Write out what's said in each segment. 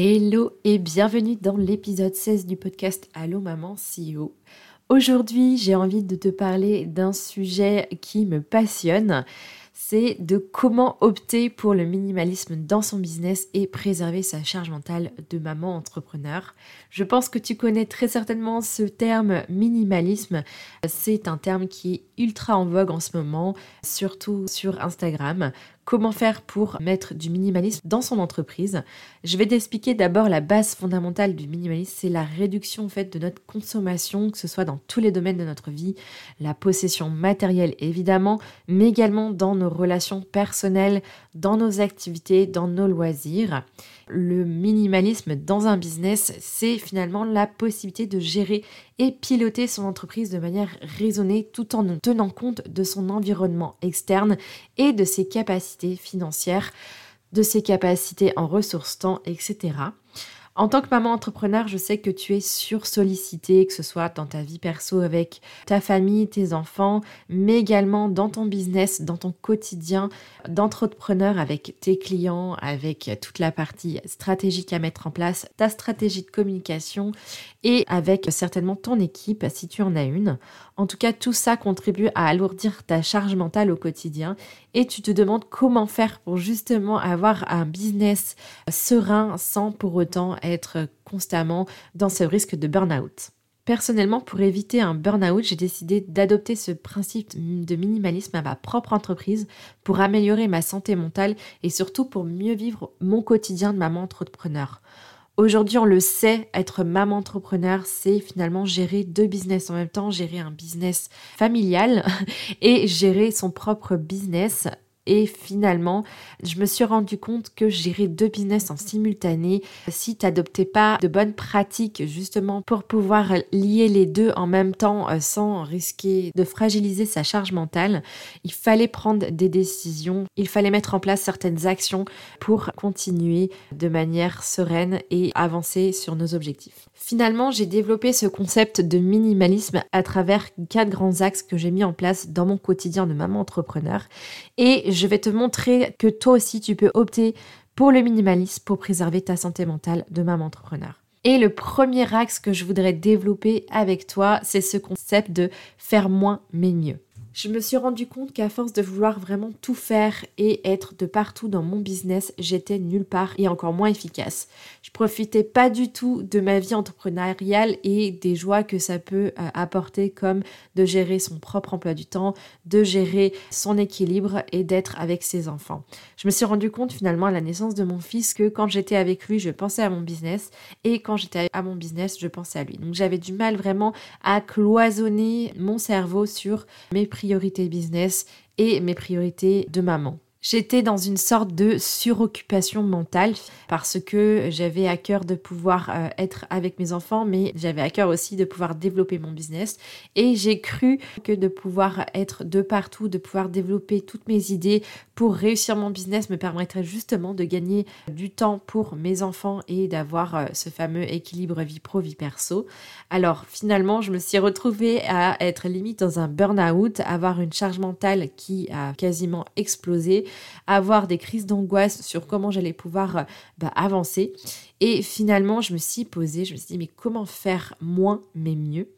Hello et bienvenue dans l'épisode 16 du podcast Allo Maman CEO. Aujourd'hui, j'ai envie de te parler d'un sujet qui me passionne c'est de comment opter pour le minimalisme dans son business et préserver sa charge mentale de maman entrepreneur. Je pense que tu connais très certainement ce terme minimalisme. C'est un terme qui est ultra en vogue en ce moment, surtout sur Instagram comment faire pour mettre du minimalisme dans son entreprise. Je vais t'expliquer d'abord la base fondamentale du minimalisme, c'est la réduction en de notre consommation, que ce soit dans tous les domaines de notre vie, la possession matérielle évidemment, mais également dans nos relations personnelles, dans nos activités, dans nos loisirs. Le minimalisme dans un business, c'est finalement la possibilité de gérer et piloter son entreprise de manière raisonnée tout en tenant compte de son environnement externe et de ses capacités financières, de ses capacités en ressources temps, etc. En tant que maman entrepreneur, je sais que tu es sursollicitée, que ce soit dans ta vie perso avec ta famille, tes enfants, mais également dans ton business, dans ton quotidien d'entrepreneur avec tes clients, avec toute la partie stratégique à mettre en place, ta stratégie de communication et avec certainement ton équipe si tu en as une. En tout cas, tout ça contribue à alourdir ta charge mentale au quotidien et tu te demandes comment faire pour justement avoir un business serein sans pour autant être constamment dans ce risque de burn-out. Personnellement, pour éviter un burn-out, j'ai décidé d'adopter ce principe de minimalisme à ma propre entreprise pour améliorer ma santé mentale et surtout pour mieux vivre mon quotidien de maman entrepreneur. Aujourd'hui, on le sait, être maman entrepreneur, c'est finalement gérer deux business en même temps, gérer un business familial et gérer son propre business et finalement, je me suis rendu compte que gérer deux business en simultané, si tu n'adoptais pas de bonnes pratiques justement pour pouvoir lier les deux en même temps euh, sans risquer de fragiliser sa charge mentale, il fallait prendre des décisions, il fallait mettre en place certaines actions pour continuer de manière sereine et avancer sur nos objectifs. Finalement, j'ai développé ce concept de minimalisme à travers quatre grands axes que j'ai mis en place dans mon quotidien de maman entrepreneur et je vais te montrer que toi aussi tu peux opter pour le minimalisme pour préserver ta santé mentale de maman entrepreneur. Et le premier axe que je voudrais développer avec toi, c'est ce concept de faire moins mais mieux je me suis rendu compte qu'à force de vouloir vraiment tout faire et être de partout dans mon business, j'étais nulle part et encore moins efficace. Je profitais pas du tout de ma vie entrepreneuriale et des joies que ça peut euh, apporter comme de gérer son propre emploi du temps, de gérer son équilibre et d'être avec ses enfants. Je me suis rendu compte finalement à la naissance de mon fils que quand j'étais avec lui, je pensais à mon business et quand j'étais à mon business, je pensais à lui. Donc j'avais du mal vraiment à cloisonner mon cerveau sur mes priorités priorités business et mes priorités de maman. J'étais dans une sorte de suroccupation mentale parce que j'avais à cœur de pouvoir euh, être avec mes enfants, mais j'avais à cœur aussi de pouvoir développer mon business. Et j'ai cru que de pouvoir être de partout, de pouvoir développer toutes mes idées pour réussir mon business me permettrait justement de gagner du temps pour mes enfants et d'avoir euh, ce fameux équilibre vie pro, vie perso. Alors finalement, je me suis retrouvée à être limite dans un burn-out, avoir une charge mentale qui a quasiment explosé avoir des crises d'angoisse sur comment j'allais pouvoir euh, bah, avancer. Et finalement, je me suis posée, je me suis dit, mais comment faire moins mais mieux?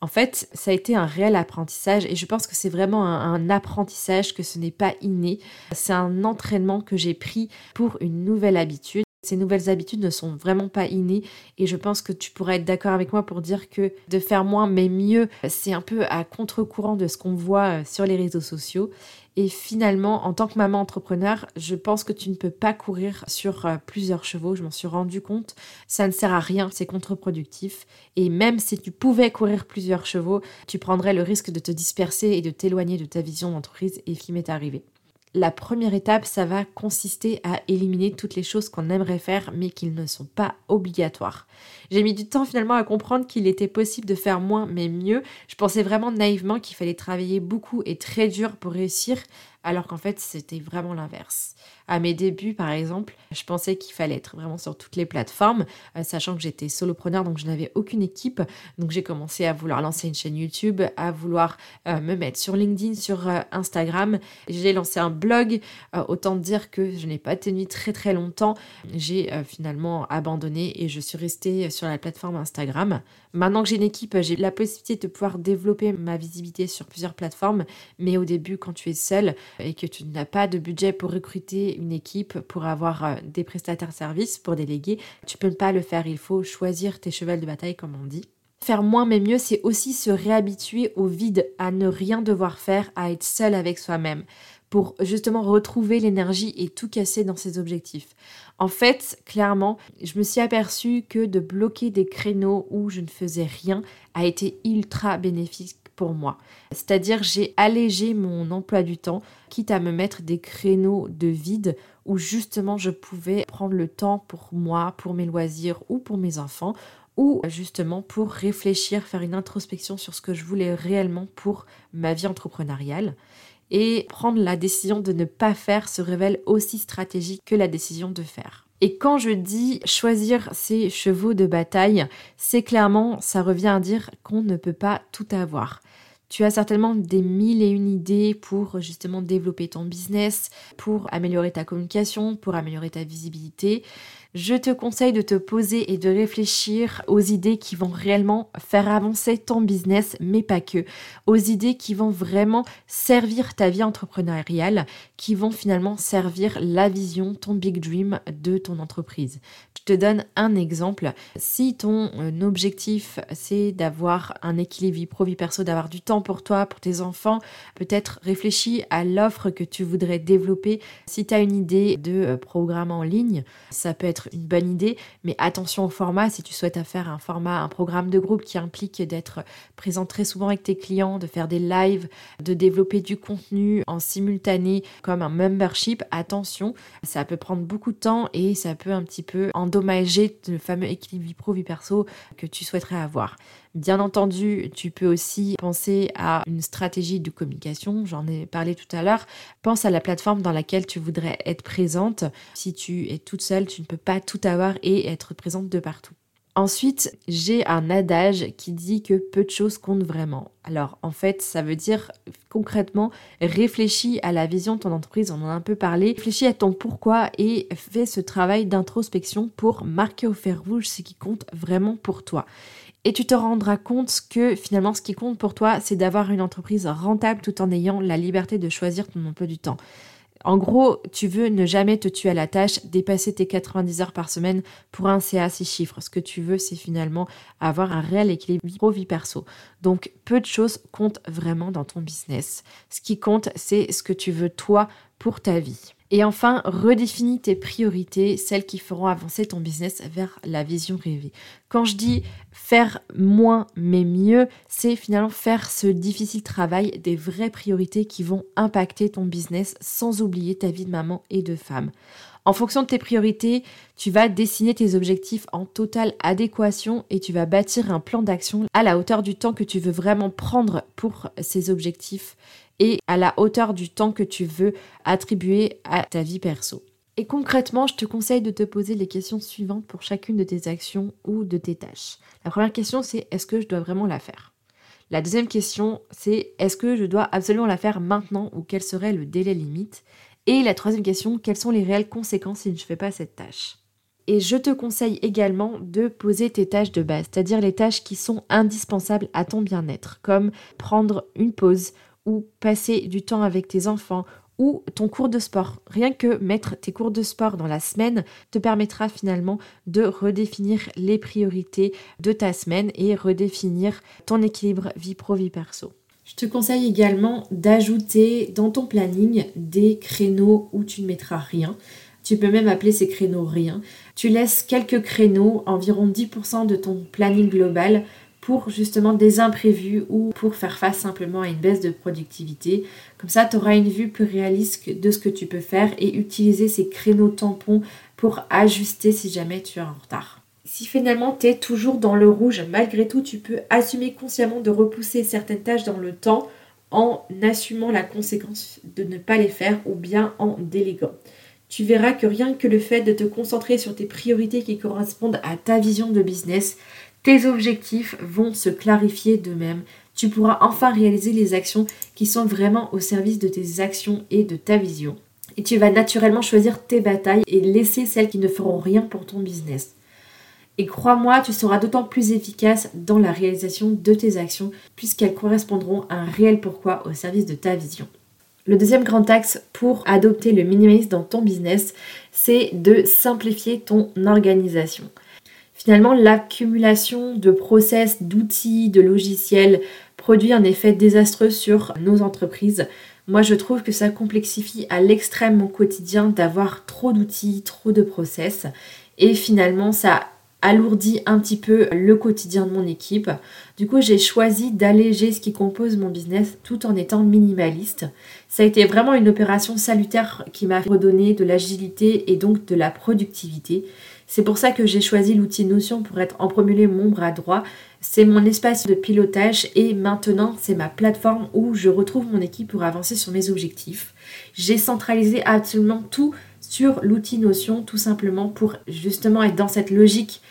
En fait, ça a été un réel apprentissage et je pense que c'est vraiment un apprentissage que ce n'est pas inné. C'est un entraînement que j'ai pris pour une nouvelle habitude. Ces nouvelles habitudes ne sont vraiment pas innées et je pense que tu pourrais être d'accord avec moi pour dire que de faire moins mais mieux, c'est un peu à contre-courant de ce qu'on voit euh, sur les réseaux sociaux. Et finalement, en tant que maman entrepreneur, je pense que tu ne peux pas courir sur euh, plusieurs chevaux, je m'en suis rendu compte. Ça ne sert à rien, c'est contre-productif. Et même si tu pouvais courir plusieurs chevaux, tu prendrais le risque de te disperser et de t'éloigner de ta vision d'entreprise et qui m'est arrivé. La première étape, ça va consister à éliminer toutes les choses qu'on aimerait faire mais qui ne sont pas obligatoires. J'ai mis du temps finalement à comprendre qu'il était possible de faire moins mais mieux. Je pensais vraiment naïvement qu'il fallait travailler beaucoup et très dur pour réussir alors qu'en fait c'était vraiment l'inverse. À mes débuts par exemple, je pensais qu'il fallait être vraiment sur toutes les plateformes, euh, sachant que j'étais solopreneur donc je n'avais aucune équipe, donc j'ai commencé à vouloir lancer une chaîne YouTube, à vouloir euh, me mettre sur LinkedIn, sur euh, Instagram, j'ai lancé un blog, autant dire que je n'ai pas tenu très très longtemps, j'ai finalement abandonné et je suis restée sur la plateforme Instagram. Maintenant que j'ai une équipe, j'ai la possibilité de pouvoir développer ma visibilité sur plusieurs plateformes, mais au début quand tu es seul, et que tu n'as pas de budget pour recruter une équipe, pour avoir euh, des prestataires services, pour déléguer, tu peux pas le faire. Il faut choisir tes chevals de bataille, comme on dit. Faire moins mais mieux, c'est aussi se réhabituer au vide, à ne rien devoir faire, à être seul avec soi-même, pour justement retrouver l'énergie et tout casser dans ses objectifs. En fait, clairement, je me suis aperçue que de bloquer des créneaux où je ne faisais rien a été ultra bénéfique moi. C'est-à-dire j'ai allégé mon emploi du temps, quitte à me mettre des créneaux de vide où justement je pouvais prendre le temps pour moi, pour mes loisirs ou pour mes enfants, ou justement pour réfléchir, faire une introspection sur ce que je voulais réellement pour ma vie entrepreneuriale. Et prendre la décision de ne pas faire se révèle aussi stratégique que la décision de faire. Et quand je dis choisir ses chevaux de bataille, c'est clairement, ça revient à dire qu'on ne peut pas tout avoir. Tu as certainement des mille et une idées pour justement développer ton business, pour améliorer ta communication, pour améliorer ta visibilité. Je te conseille de te poser et de réfléchir aux idées qui vont réellement faire avancer ton business, mais pas que. Aux idées qui vont vraiment servir ta vie entrepreneuriale, qui vont finalement servir la vision, ton big dream de ton entreprise. Te donne un exemple. Si ton euh, objectif c'est d'avoir un équilibre vie pro vie perso, d'avoir du temps pour toi, pour tes enfants, peut-être réfléchis à l'offre que tu voudrais développer. Si tu as une idée de euh, programme en ligne, ça peut être une bonne idée, mais attention au format. Si tu souhaites faire un format, un programme de groupe qui implique d'être présent très souvent avec tes clients, de faire des lives, de développer du contenu en simultané comme un membership, attention, ça peut prendre beaucoup de temps et ça peut un petit peu le fameux équilibre vie pro vie perso que tu souhaiterais avoir. Bien entendu, tu peux aussi penser à une stratégie de communication, j'en ai parlé tout à l'heure. Pense à la plateforme dans laquelle tu voudrais être présente. Si tu es toute seule, tu ne peux pas tout avoir et être présente de partout. Ensuite, j'ai un adage qui dit que peu de choses comptent vraiment. Alors, en fait, ça veut dire concrètement, réfléchis à la vision de ton entreprise, on en a un peu parlé, réfléchis à ton pourquoi et fais ce travail d'introspection pour marquer au fer rouge ce qui compte vraiment pour toi. Et tu te rendras compte que finalement, ce qui compte pour toi, c'est d'avoir une entreprise rentable tout en ayant la liberté de choisir ton emploi du temps. En gros, tu veux ne jamais te tuer à la tâche, dépasser tes 90 heures par semaine pour un CA 6 chiffres. Ce que tu veux, c'est finalement avoir un réel équilibre pro-vie perso. Donc, peu de choses comptent vraiment dans ton business. Ce qui compte, c'est ce que tu veux toi pour ta vie. Et enfin, redéfinis tes priorités, celles qui feront avancer ton business vers la vision rêvée. Quand je dis faire moins mais mieux, c'est finalement faire ce difficile travail des vraies priorités qui vont impacter ton business sans oublier ta vie de maman et de femme. En fonction de tes priorités, tu vas dessiner tes objectifs en totale adéquation et tu vas bâtir un plan d'action à la hauteur du temps que tu veux vraiment prendre pour ces objectifs et à la hauteur du temps que tu veux attribuer à ta vie perso. Et concrètement, je te conseille de te poser les questions suivantes pour chacune de tes actions ou de tes tâches. La première question, c'est est-ce que je dois vraiment la faire? La deuxième question, c'est est-ce que je dois absolument la faire maintenant ou quel serait le délai limite? Et la troisième question, quelles sont les réelles conséquences si je ne fais pas cette tâche? Et je te conseille également de poser tes tâches de base, c'est-à-dire les tâches qui sont indispensables à ton bien-être, comme prendre une pause ou passer du temps avec tes enfants ou ton cours de sport. Rien que mettre tes cours de sport dans la semaine te permettra finalement de redéfinir les priorités de ta semaine et redéfinir ton équilibre vie pro-vie perso. Je te conseille également d'ajouter dans ton planning des créneaux où tu ne mettras rien. Tu peux même appeler ces créneaux rien. Tu laisses quelques créneaux, environ 10% de ton planning global pour justement des imprévus ou pour faire face simplement à une baisse de productivité. Comme ça, tu auras une vue plus réaliste de ce que tu peux faire et utiliser ces créneaux tampons pour ajuster si jamais tu es en retard. Si finalement tu es toujours dans le rouge, malgré tout, tu peux assumer consciemment de repousser certaines tâches dans le temps en assumant la conséquence de ne pas les faire ou bien en déléguant. Tu verras que rien que le fait de te concentrer sur tes priorités qui correspondent à ta vision de business, tes objectifs vont se clarifier d'eux-mêmes. Tu pourras enfin réaliser les actions qui sont vraiment au service de tes actions et de ta vision. Et tu vas naturellement choisir tes batailles et laisser celles qui ne feront rien pour ton business. Et crois-moi, tu seras d'autant plus efficace dans la réalisation de tes actions puisqu'elles correspondront à un réel pourquoi au service de ta vision. Le deuxième grand axe pour adopter le minimalisme dans ton business, c'est de simplifier ton organisation. Finalement, l'accumulation de process, d'outils, de logiciels produit un effet désastreux sur nos entreprises. Moi, je trouve que ça complexifie à l'extrême mon quotidien d'avoir trop d'outils, trop de process. Et finalement, ça alourdit un petit peu le quotidien de mon équipe. Du coup, j'ai choisi d'alléger ce qui compose mon business tout en étant minimaliste. Ça a été vraiment une opération salutaire qui m'a redonné de l'agilité et donc de la productivité. C'est pour ça que j'ai choisi l'outil Notion pour être en premier mon bras droit. C'est mon espace de pilotage et maintenant c'est ma plateforme où je retrouve mon équipe pour avancer sur mes objectifs. J'ai centralisé absolument tout sur l'outil Notion tout simplement pour justement être dans cette logique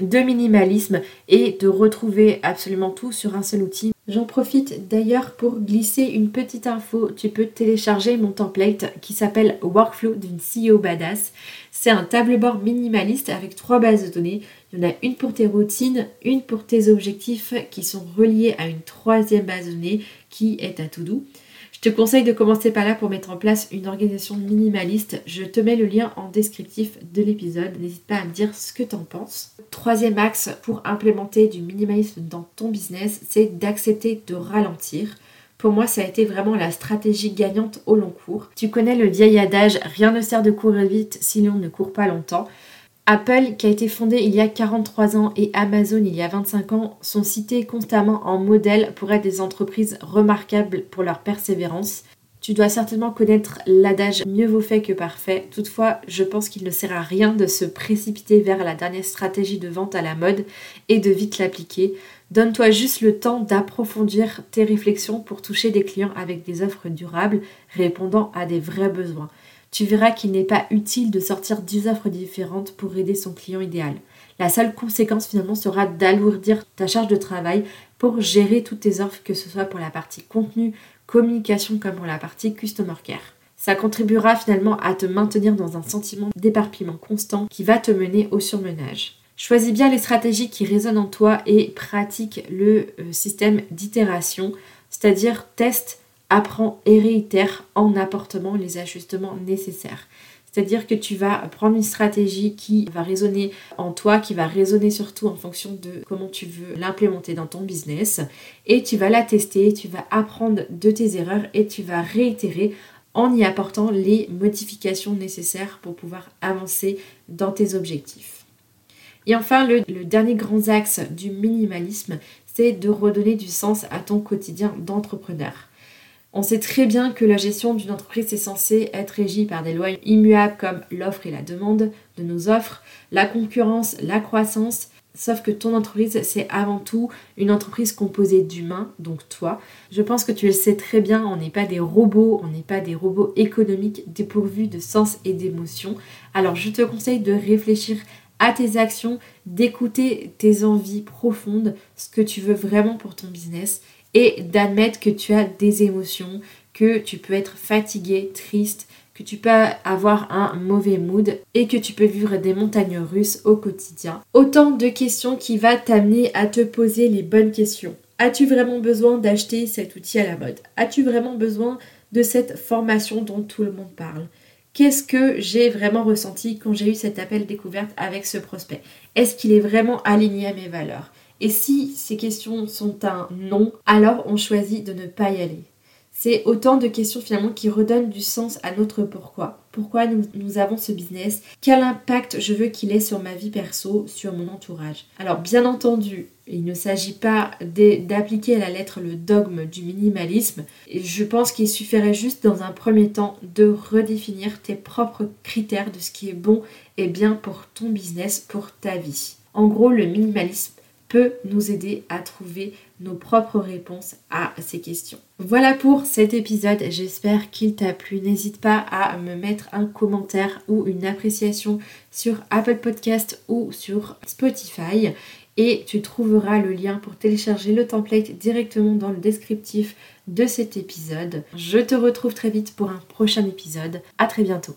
de minimalisme et de retrouver absolument tout sur un seul outil. J'en profite d'ailleurs pour glisser une petite info. Tu peux télécharger mon template qui s'appelle Workflow d'une CEO Badass. C'est un tableau bord minimaliste avec trois bases de données. Il y en a une pour tes routines, une pour tes objectifs qui sont reliés à une troisième base de données qui est à doux. Je te conseille de commencer par là pour mettre en place une organisation minimaliste. Je te mets le lien en descriptif de l'épisode. N'hésite pas à me dire ce que tu en penses. Troisième axe pour implémenter du minimalisme dans ton business, c'est d'accepter de ralentir. Pour moi, ça a été vraiment la stratégie gagnante au long cours. Tu connais le vieil adage rien ne sert de courir vite si l'on ne court pas longtemps. Apple, qui a été fondé il y a 43 ans, et Amazon il y a 25 ans, sont cités constamment en modèle pour être des entreprises remarquables pour leur persévérance. Tu dois certainement connaître l'adage mieux vaut fait que parfait. Toutefois, je pense qu'il ne sert à rien de se précipiter vers la dernière stratégie de vente à la mode et de vite l'appliquer. Donne-toi juste le temps d'approfondir tes réflexions pour toucher des clients avec des offres durables répondant à des vrais besoins tu verras qu'il n'est pas utile de sortir 10 offres différentes pour aider son client idéal. La seule conséquence finalement sera d'alourdir ta charge de travail pour gérer toutes tes offres, que ce soit pour la partie contenu, communication comme pour la partie customer care. Ça contribuera finalement à te maintenir dans un sentiment d'éparpillement constant qui va te mener au surmenage. Choisis bien les stratégies qui résonnent en toi et pratique le euh, système d'itération, c'est-à-dire teste, apprends et réitère en apportant les ajustements nécessaires. C'est-à-dire que tu vas prendre une stratégie qui va résonner en toi, qui va résonner surtout en fonction de comment tu veux l'implémenter dans ton business. Et tu vas la tester, tu vas apprendre de tes erreurs et tu vas réitérer en y apportant les modifications nécessaires pour pouvoir avancer dans tes objectifs. Et enfin, le, le dernier grand axe du minimalisme, c'est de redonner du sens à ton quotidien d'entrepreneur. On sait très bien que la gestion d'une entreprise est censée être régie par des lois immuables comme l'offre et la demande de nos offres, la concurrence, la croissance. Sauf que ton entreprise, c'est avant tout une entreprise composée d'humains, donc toi. Je pense que tu le sais très bien, on n'est pas des robots, on n'est pas des robots économiques dépourvus de sens et d'émotion. Alors je te conseille de réfléchir à tes actions, d'écouter tes envies profondes, ce que tu veux vraiment pour ton business et d'admettre que tu as des émotions, que tu peux être fatigué, triste, que tu peux avoir un mauvais mood et que tu peux vivre des montagnes russes au quotidien. Autant de questions qui va t'amener à te poser les bonnes questions. As-tu vraiment besoin d'acheter cet outil à la mode? As-tu vraiment besoin de cette formation dont tout le monde parle? Qu'est-ce que j'ai vraiment ressenti quand j'ai eu cet appel découverte avec ce prospect? Est-ce qu'il est vraiment aligné à mes valeurs? Et si ces questions sont un non, alors on choisit de ne pas y aller. C'est autant de questions finalement qui redonnent du sens à notre pourquoi. Pourquoi nous, avons ce business? Quel impact je veux qu'il ait sur ma vie perso, sur mon entourage? Alors bien entendu, il ne s'agit pas d'appliquer à la lettre le dogme du minimalisme. Je pense qu'il suffirait juste dans un premier temps de redéfinir tes propres critères de ce qui est bon et bien pour ton business, pour ta vie. En gros, le minimalisme peut nous aider à trouver nos propres réponses à ces questions. Voilà pour cet épisode, j'espère qu'il t'a plu. N'hésite pas à me mettre un commentaire ou une appréciation sur Apple Podcast ou sur Spotify et tu trouveras le lien pour télécharger le template directement dans le descriptif de cet épisode. Je te retrouve très vite pour un prochain épisode. À très bientôt.